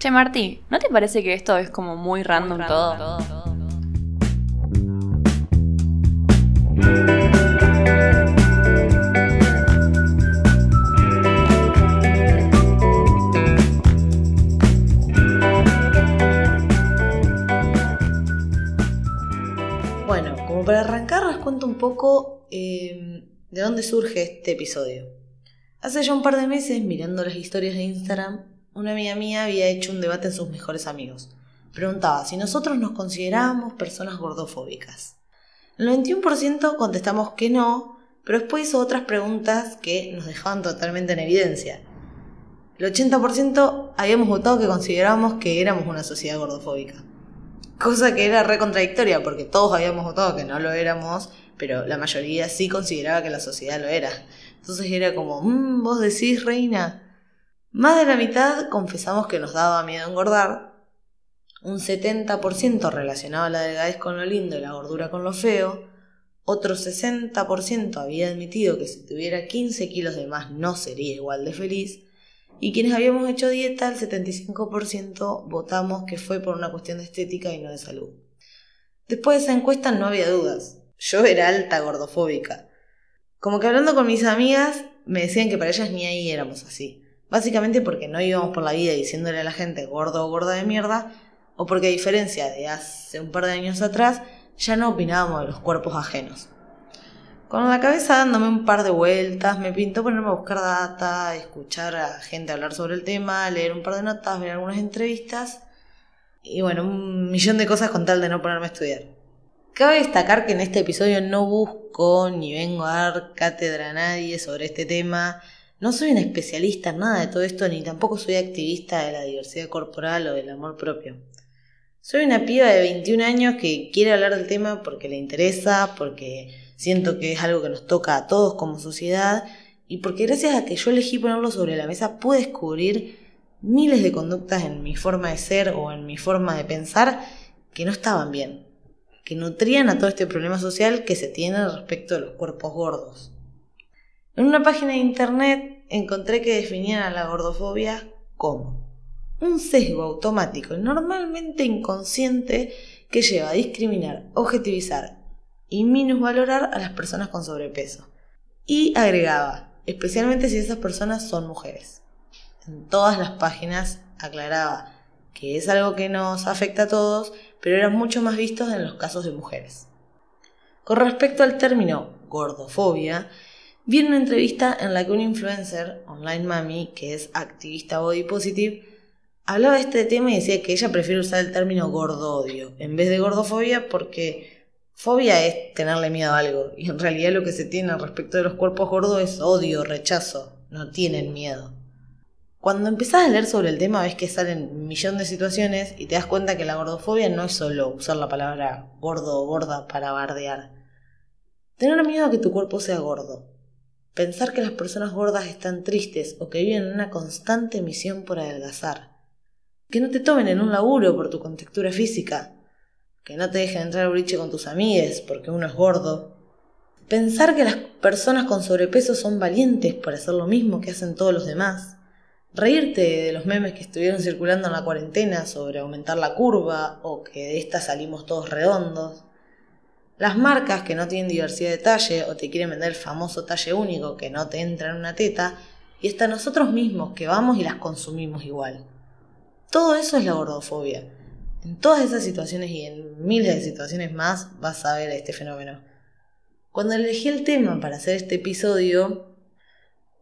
Che, Marti, ¿no te parece que esto es como muy random, todo? Bueno, como para arrancar les cuento un poco eh, de dónde surge este episodio. Hace ya un par de meses, mirando las historias de Instagram, una amiga mía había hecho un debate en sus mejores amigos. Preguntaba si nosotros nos considerábamos personas gordofóbicas. El 91% contestamos que no, pero después hizo otras preguntas que nos dejaban totalmente en evidencia. El 80% habíamos votado que considerábamos que éramos una sociedad gordofóbica. Cosa que era re contradictoria porque todos habíamos votado que no lo éramos, pero la mayoría sí consideraba que la sociedad lo era. Entonces era como, mmm, vos decís, reina. Más de la mitad confesamos que nos daba miedo engordar. Un 70% relacionaba la delgadez con lo lindo y la gordura con lo feo. Otro 60% había admitido que si tuviera 15 kilos de más no sería igual de feliz. Y quienes habíamos hecho dieta, el 75% votamos que fue por una cuestión de estética y no de salud. Después de esa encuesta no había dudas. Yo era alta gordofóbica. Como que hablando con mis amigas, me decían que para ellas ni ahí éramos así. Básicamente porque no íbamos por la vida diciéndole a la gente gordo o gorda de mierda, o porque a diferencia de hace un par de años atrás, ya no opinábamos de los cuerpos ajenos. Con la cabeza dándome un par de vueltas, me pintó ponerme a buscar data, escuchar a gente hablar sobre el tema, leer un par de notas, ver algunas entrevistas y bueno, un millón de cosas con tal de no ponerme a estudiar. Cabe destacar que en este episodio no busco ni vengo a dar cátedra a nadie sobre este tema, no soy un especialista en nada de todo esto, ni tampoco soy activista de la diversidad corporal o del amor propio. Soy una piba de 21 años que quiere hablar del tema porque le interesa, porque Siento que es algo que nos toca a todos como sociedad y porque gracias a que yo elegí ponerlo sobre la mesa pude descubrir miles de conductas en mi forma de ser o en mi forma de pensar que no estaban bien, que nutrían a todo este problema social que se tiene respecto de los cuerpos gordos. En una página de internet encontré que definían a la gordofobia como un sesgo automático y normalmente inconsciente que lleva a discriminar, objetivizar y minusvalorar a las personas con sobrepeso. Y agregaba, especialmente si esas personas son mujeres. En todas las páginas aclaraba que es algo que nos afecta a todos, pero era mucho más visto en los casos de mujeres. Con respecto al término gordofobia, vi una entrevista en la que un influencer, Online Mami, que es activista body positive, hablaba de este tema y decía que ella prefiere usar el término gordodio en vez de gordofobia porque Fobia es tenerle miedo a algo, y en realidad lo que se tiene respecto de los cuerpos gordos es odio, rechazo, no tienen miedo. Cuando empezás a leer sobre el tema ves que salen un millón de situaciones y te das cuenta que la gordofobia no es solo usar la palabra gordo o gorda para bardear. Tener miedo a que tu cuerpo sea gordo. Pensar que las personas gordas están tristes o que viven en una constante misión por adelgazar. Que no te tomen en un laburo por tu contextura física que no te dejen entrar al boliche con tus amigues porque uno es gordo. Pensar que las personas con sobrepeso son valientes por hacer lo mismo que hacen todos los demás. Reírte de los memes que estuvieron circulando en la cuarentena sobre aumentar la curva o que de esta salimos todos redondos. Las marcas que no tienen diversidad de talle o te quieren vender el famoso talle único que no te entra en una teta. Y hasta nosotros mismos que vamos y las consumimos igual. Todo eso es la gordofobia en todas esas situaciones y en miles de situaciones más vas a ver este fenómeno. Cuando elegí el tema para hacer este episodio,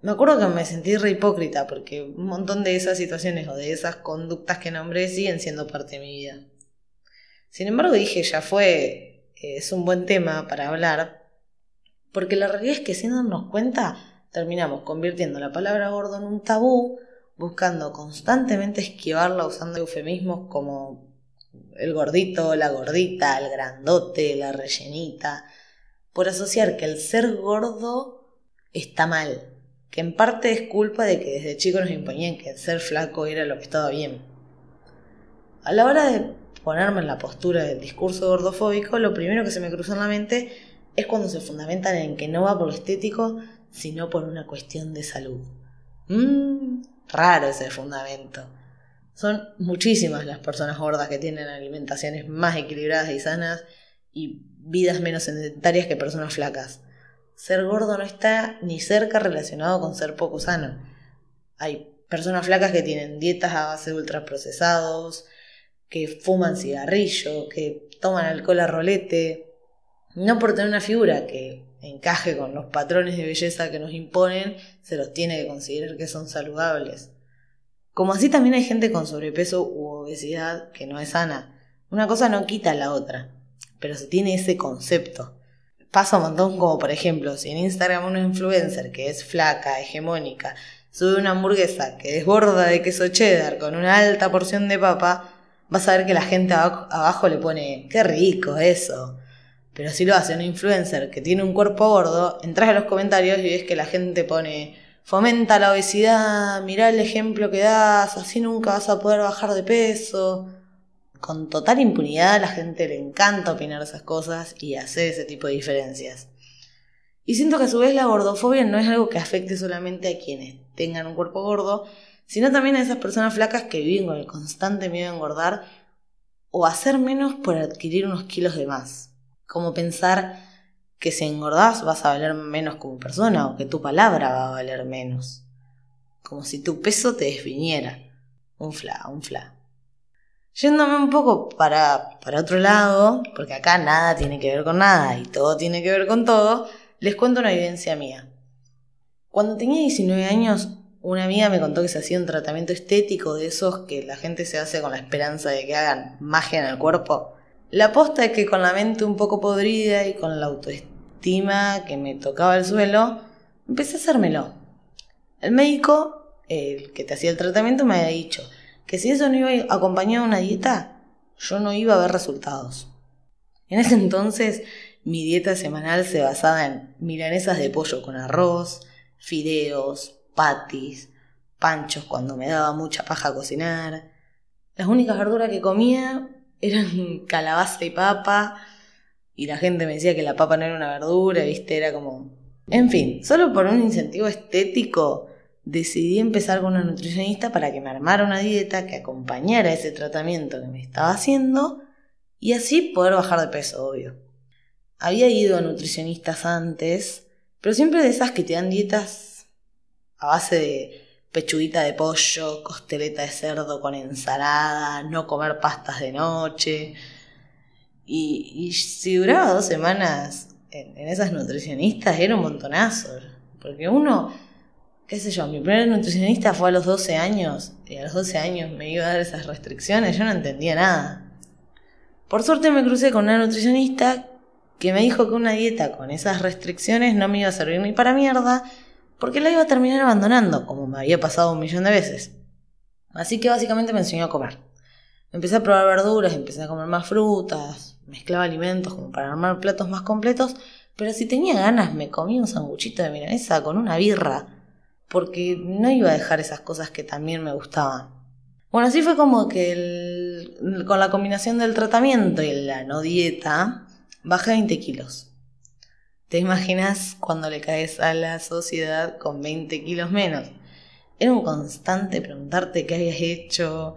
me acuerdo que me sentí re hipócrita porque un montón de esas situaciones o de esas conductas que nombré siguen siendo parte de mi vida. Sin embargo dije, ya fue, es un buen tema para hablar, porque la realidad es que sin darnos cuenta terminamos convirtiendo la palabra gordo en un tabú, buscando constantemente esquivarla usando eufemismos como el gordito, la gordita, el grandote, la rellenita, por asociar que el ser gordo está mal, que en parte es culpa de que desde chico nos imponían que el ser flaco era lo que estaba bien. A la hora de ponerme en la postura del discurso gordofóbico, lo primero que se me cruzó en la mente es cuando se fundamentan en que no va por lo estético, sino por una cuestión de salud. Mmm, raro ese fundamento. Son muchísimas las personas gordas que tienen alimentaciones más equilibradas y sanas y vidas menos sedentarias que personas flacas. Ser gordo no está ni cerca relacionado con ser poco sano. Hay personas flacas que tienen dietas a base de ultraprocesados, que fuman cigarrillo, que toman alcohol a rolete, no por tener una figura que encaje con los patrones de belleza que nos imponen, se los tiene que considerar que son saludables. Como así también hay gente con sobrepeso u obesidad que no es sana. Una cosa no quita la otra, pero se tiene ese concepto. Pasa un montón como por ejemplo, si en Instagram una influencer que es flaca, hegemónica, sube una hamburguesa que es gorda de queso cheddar con una alta porción de papa, vas a ver que la gente abajo le pone, qué rico eso. Pero si lo hace un influencer que tiene un cuerpo gordo, entras a los comentarios y ves que la gente pone, fomenta la obesidad, mirá el ejemplo que das, así nunca vas a poder bajar de peso. Con total impunidad a la gente le encanta opinar esas cosas y hacer ese tipo de diferencias. Y siento que a su vez la gordofobia no es algo que afecte solamente a quienes tengan un cuerpo gordo, sino también a esas personas flacas que viven con el constante miedo a engordar o hacer menos por adquirir unos kilos de más. Como pensar que si engordás vas a valer menos como persona o que tu palabra va a valer menos. Como si tu peso te definiera. Un fla, un fla. Yéndome un poco para, para otro lado, porque acá nada tiene que ver con nada y todo tiene que ver con todo, les cuento una vivencia mía. Cuando tenía 19 años, una amiga me contó que se hacía un tratamiento estético de esos que la gente se hace con la esperanza de que hagan magia en el cuerpo. La posta es que con la mente un poco podrida y con la autoestima que me tocaba el suelo, empecé a hacérmelo. El médico, el que te hacía el tratamiento, me había dicho que si eso no iba acompañado de una dieta, yo no iba a ver resultados. En ese entonces, mi dieta semanal se basaba en milanesas de pollo con arroz, fideos, patis, panchos cuando me daba mucha paja cocinar. Las únicas verduras que comía eran calabaza y papa, y la gente me decía que la papa no era una verdura, ¿viste? Era como... En fin, solo por un incentivo estético decidí empezar con una nutricionista para que me armara una dieta que acompañara ese tratamiento que me estaba haciendo y así poder bajar de peso, obvio. Había ido a nutricionistas antes, pero siempre de esas que te dan dietas a base de pechuguita de pollo, costeleta de cerdo con ensalada, no comer pastas de noche. Y, si duraba dos semanas en, esas nutricionistas era un montonazo. Porque uno, qué sé yo, mi primer nutricionista fue a los 12 años y a los 12 años me iba a dar esas restricciones, yo no entendía nada. Por suerte me crucé con una nutricionista que me dijo que una dieta con esas restricciones no me iba a servir ni para mierda porque la iba a terminar abandonando, como me había pasado un millón de veces. Así que básicamente me enseñó a comer. Empecé a probar verduras, empecé a comer más frutas, mezclaba alimentos como para armar platos más completos, pero si tenía ganas me comía un sanguchito de milanesa con una birra, porque no iba a dejar esas cosas que también me gustaban. Bueno, así fue como que con la combinación del tratamiento y la no dieta, bajé 20 kilos. ¿Te imaginas cuando le caes a la sociedad con 20 kilos menos? Era un constante preguntarte qué habías hecho,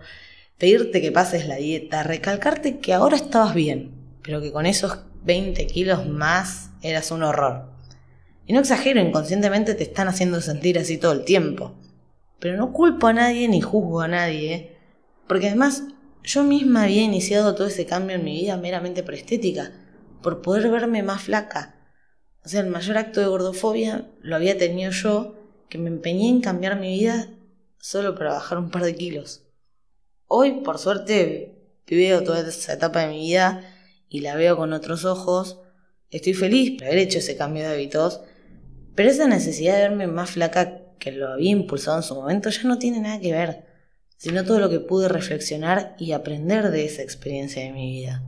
pedirte que pases la dieta, recalcarte que ahora estabas bien, pero que con esos 20 kilos más eras un horror. Y no exagero, inconscientemente te están haciendo sentir así todo el tiempo. Pero no culpo a nadie ni juzgo a nadie, porque además yo misma había iniciado todo ese cambio en mi vida meramente por estética, por poder verme más flaca o sea, el mayor acto de gordofobia lo había tenido yo, que me empeñé en cambiar mi vida solo para bajar un par de kilos. Hoy, por suerte, veo toda esa etapa de mi vida y la veo con otros ojos. Estoy feliz por haber hecho ese cambio de hábitos, pero esa necesidad de verme más flaca que lo había impulsado en su momento ya no tiene nada que ver, sino todo lo que pude reflexionar y aprender de esa experiencia de mi vida.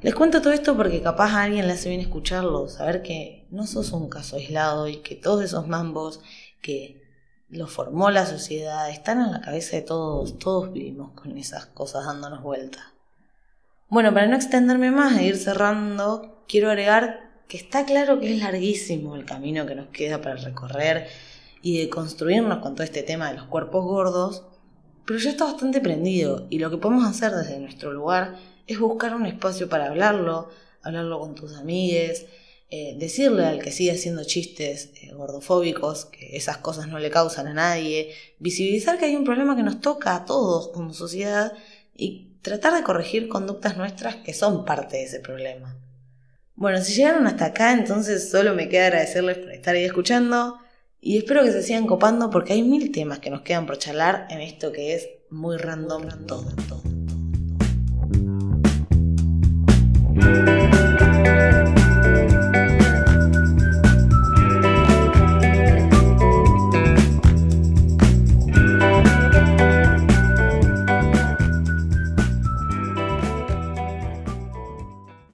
Les cuento todo esto porque capaz a alguien le hace bien escucharlo, saber que no sos un caso aislado y que todos esos mambos que lo formó la sociedad están en la cabeza de todos, todos vivimos con esas cosas dándonos vueltas. Bueno, para no extenderme más e ir cerrando, quiero agregar que está claro que es larguísimo el camino que nos queda para recorrer y de construirnos con todo este tema de los cuerpos gordos, pero ya está bastante prendido y lo que podemos hacer desde nuestro lugar es buscar un espacio para hablarlo, hablarlo con tus amigues, eh, decirle al que sigue haciendo chistes eh, gordofóbicos que esas cosas no le causan a nadie, visibilizar que hay un problema que nos toca a todos como sociedad y tratar de corregir conductas nuestras que son parte de ese problema. Bueno, si llegaron hasta acá, entonces solo me queda agradecerles por estar ahí escuchando y espero que se sigan copando porque hay mil temas que nos quedan por charlar en esto que es muy random todo. todo.